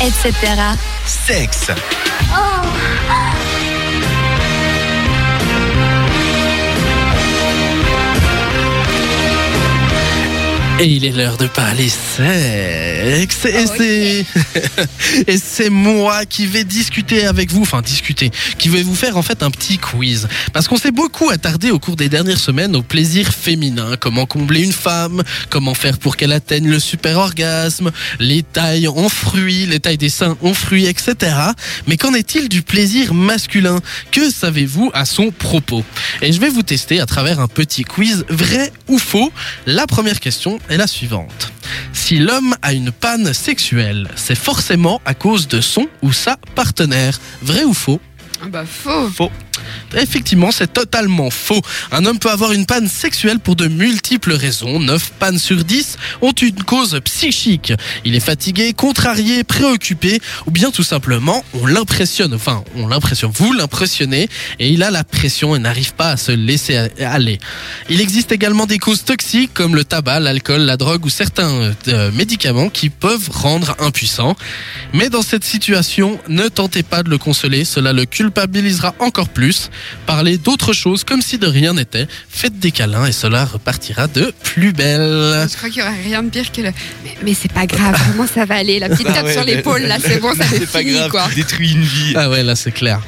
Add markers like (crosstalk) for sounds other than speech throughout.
etc. Sexe. Et il est l'heure de parler sexe. Et c'est (laughs) et c'est moi qui vais discuter avec vous, enfin discuter, qui vais vous faire en fait un petit quiz. Parce qu'on s'est beaucoup attardé au cours des dernières semaines au plaisir féminin, comment combler une femme, comment faire pour qu'elle atteigne le super orgasme, les tailles en fruits, les tailles des seins en fruits, etc. Mais qu'en est-il du plaisir masculin? Que savez-vous à son propos? Et je vais vous tester à travers un petit quiz vrai ou faux. La première question est la suivante. Si l'homme a une panne sexuelle, c'est forcément à cause de son ou sa partenaire. Vrai ou faux? Ah bah faux. Faux. Effectivement, c'est totalement faux. Un homme peut avoir une panne sexuelle pour de multiples raisons. 9 pannes sur 10 ont une cause psychique. Il est fatigué, contrarié, préoccupé, ou bien tout simplement, on l'impressionne. Enfin, on l'impressionne, vous l'impressionnez, et il a la pression et n'arrive pas à se laisser aller. Il existe également des causes toxiques comme le tabac, l'alcool, la drogue ou certains euh, médicaments qui peuvent rendre impuissant. Mais dans cette situation, ne tentez pas de le consoler, cela le culpabilisera encore plus. Parlez d'autre chose comme si de rien n'était. Faites des câlins et cela repartira de plus belle. Je crois qu'il n'y aurait rien de pire que le. Mais, mais c'est pas grave, vraiment ça va aller. La petite Ah tape ouais, sur l'épaule, là c'est bon, ça (laughs) fait C'est pas fini grave, quoi. tu détruis une vie. Ah ouais, là c'est clair.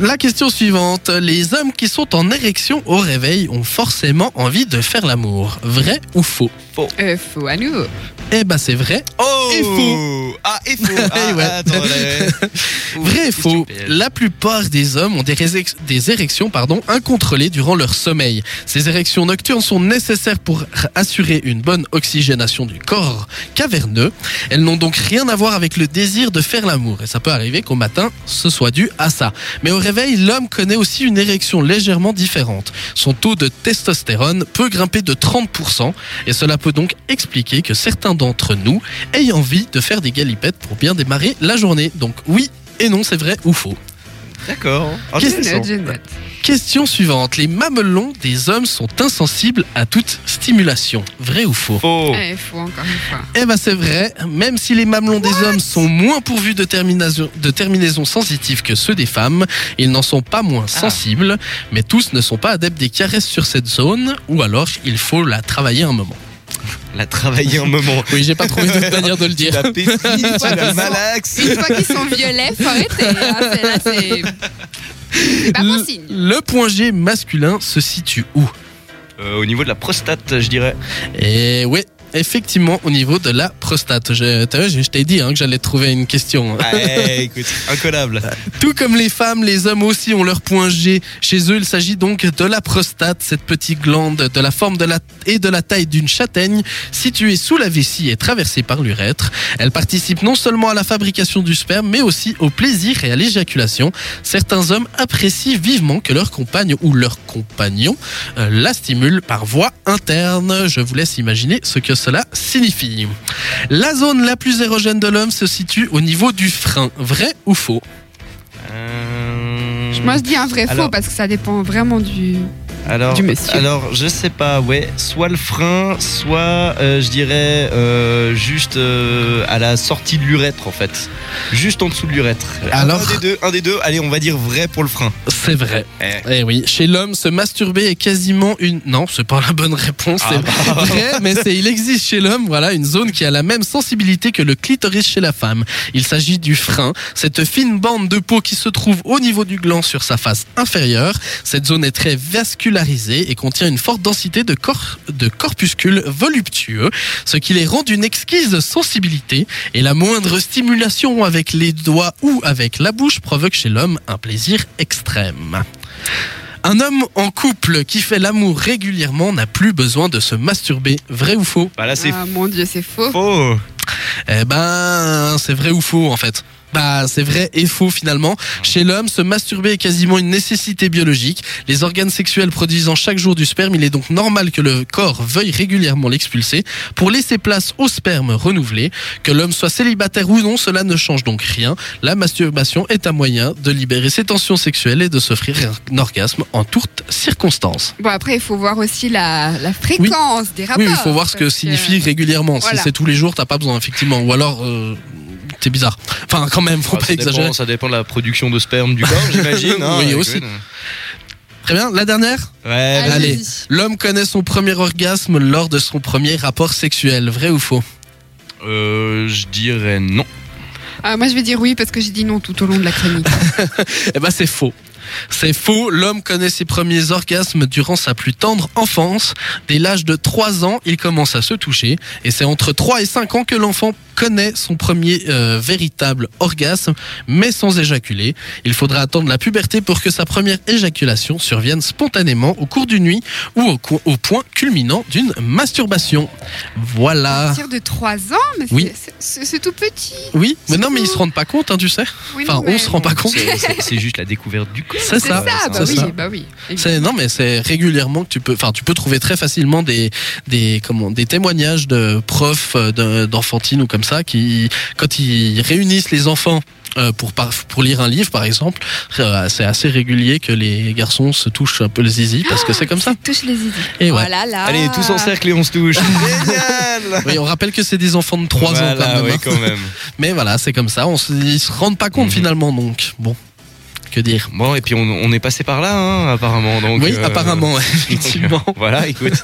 La question suivante. Les hommes qui sont en érection au réveil ont forcément envie de faire l'amour. Vrai ou faux? Euh, faux à nouveau. Eh ben c'est vrai. Oh Et faux. Ah, et faux (laughs) Ah, Ouais. attends. (laughs) Vrai et Question faux? La plupart des hommes ont des érections pardon, incontrôlées durant leur sommeil. Ces érections nocturnes sont nécessaires pour assurer une bonne oxygénation du corps caverneux. Elles n'ont donc rien à voir avec le désir de faire l'amour. Et ça peut arriver qu'au matin, ce soit dû à ça. Mais au réveil, l'homme connaît aussi une érection légèrement différente. Son taux de testostérone peut grimper de 30%. Et cela peut donc expliquer que certains d'entre nous aient envie de faire des galipettes pour bien démarrer la journée. Donc oui et non, c'est vrai ou faux. D'accord. Note. Question suivante. Les mamelons des hommes sont insensibles à toute stimulation. Vrai ou faux? Faux. Eh, faux encore une fois. Eh ben c'est vrai, même si les mamelons des hommes sont moins pourvus de, termination- de terminaisons sensitives que ceux des femmes, ils n'en sont pas moins sensibles, mais tous ne sont pas adeptes des caresses sur cette zone, ou alors il faut la travailler un moment. La travailler un moment. Oui, j'ai pas trouvé d'autre (laughs) manière de le dire. La pétri, (laughs) tu la malaxe. Une fois qu'ils sont violets, faut arrêter. hein. C'est- Là, c'est. C'est pas bon Le- signe. Le point G masculin se situe où? Euh, au niveau de la prostate, je dirais. Et ouais, effectivement, au niveau de la prostate. Je, je t'ai dit hein, que j'allais trouver une question. Ah, eh, écoute, incollable. (laughs) Tout comme les femmes, les hommes aussi ont leur point G. Chez eux, il s'agit donc de la prostate, cette petite glande de la forme de la, et de la taille d'une châtaigne située sous la vessie et traversée par l'urètre. Elle participe non seulement à la fabrication du sperme, mais aussi au plaisir et à l'éjaculation. Certains hommes apprécient vivement que leur compagne ou leur compagnon euh, la stimule par voie interne. Je vous laisse imaginer ce que cela signifie. La zone la plus érogène de l'homme se situe au niveau du frein. Vrai ou faux? Euh, Moi, je dis un vrai faux parce que ça dépend vraiment du. Alors, du monsieur. alors, je sais pas, ouais, soit le frein, soit euh, je dirais euh, juste euh, à la sortie de l'urètre en fait, juste en dessous de l'urètre. Alors- un des deux, un des deux. Allez, on va dire vrai pour le frein. C'est vrai. Eh. Eh oui, chez l'homme, se masturber est quasiment une. Non, c'est pas la bonne réponse. Ah C'est (laughs) vrai, mais c'est il existe chez l'homme, voilà, une zone qui a la même sensibilité que le clitoris chez la femme. Il s'agit du frein, cette fine bande de peau qui se trouve au niveau du gland sur sa face inférieure. Cette zone est très et contient une forte densité de, cor- de corpuscules voluptueux, ce qui les rend d'une exquise sensibilité. Et la moindre stimulation avec les doigts ou avec la bouche provoque chez l'homme un plaisir extrême. Un homme en couple qui fait l'amour régulièrement n'a plus besoin de se masturber. Vrai ou faux? Bah là, c'est Ah mon dieu, c'est faux. faux. Eh ben, c'est vrai ou faux en fait? Bah, c'est vrai et faux finalement. Chez l'homme, se masturber est quasiment une nécessité biologique. Les organes sexuels produisant chaque jour du sperme, il est donc normal que le corps veuille régulièrement l'expulser pour laisser place au sperme renouvelé. Que l'homme soit célibataire ou non, cela ne change donc rien. La masturbation est un moyen de libérer ses tensions sexuelles et de s'offrir un orgasme en toutes circonstances. Bon, après, il faut voir aussi la, la fréquence des rapports. Oui, il faut voir ce que signifie régulièrement. Voilà. Si c'est tous les jours, t'as pas besoin, effectivement. Ou alors, euh, C'est bizarre. Enfin, quand même, faut Ah, pas ça, exagérer. dépend, ça dépend de la production de sperme du corps, j'imagine. (laughs) hein, Oui, aussi. Très bien. La dernière. Ouais, Allez. vas-y. Allez. L'homme connaît son premier orgasme lors de son premier rapport sexuel. Vrai ou faux? Euh, je dirais non. Ah, moi, je vais dire oui parce que j'ai dit non tout au long de la chronique. (laughs) Eh ben, c'est faux. C'est faux. L'homme connaît ses premiers orgasmes durant sa plus tendre enfance. Dès l'âge de 3 ans, il commence à se toucher. Et c'est entre 3 et 5 ans que l'enfant connaît son premier euh, véritable orgasme, mais sans éjaculer. Il faudra attendre la puberté pour que sa première éjaculation survienne spontanément au cours d'une nuit ou au, point culminant d'une masturbation. À Voilà. partir de 3 ans, mais c'est- Oui. c'est- tout petit. Oui, mais non, mais ils se rendent pas compte, hein, tu sais. Oui, Enfin, non, on mais se rend pas compte. C'est- juste la découverte du corps. C'est ça. ça, bah oui, ça. bah oui. C'est non mais c'est régulièrement que tu peux enfin tu peux trouver très facilement des des comment des témoignages de profs euh, de- d'enfantine ou comme ça qui quand ils réunissent les enfants euh, pour par- pour lire un livre par exemple euh, c'est assez régulier que les garçons se touchent un peu le zizi parce que c'est comme ça. Touche les idées. Et ouais. Oh là. Allez, tous en cercle et on se touche. (laughs) Génial Oui, on rappelle que c'est des enfants de 3 ans Voilà, quand même. oui, hein. quand même. (laughs) Mais voilà, c'est comme ça, on se, ils se rendent pas compte Mhm. finalement donc. Bon, que dire Bon, et puis on, on est passé par là, hein, apparemment. Donc, Oui, euh, apparemment, (laughs) effectivement. Voilà, écoute.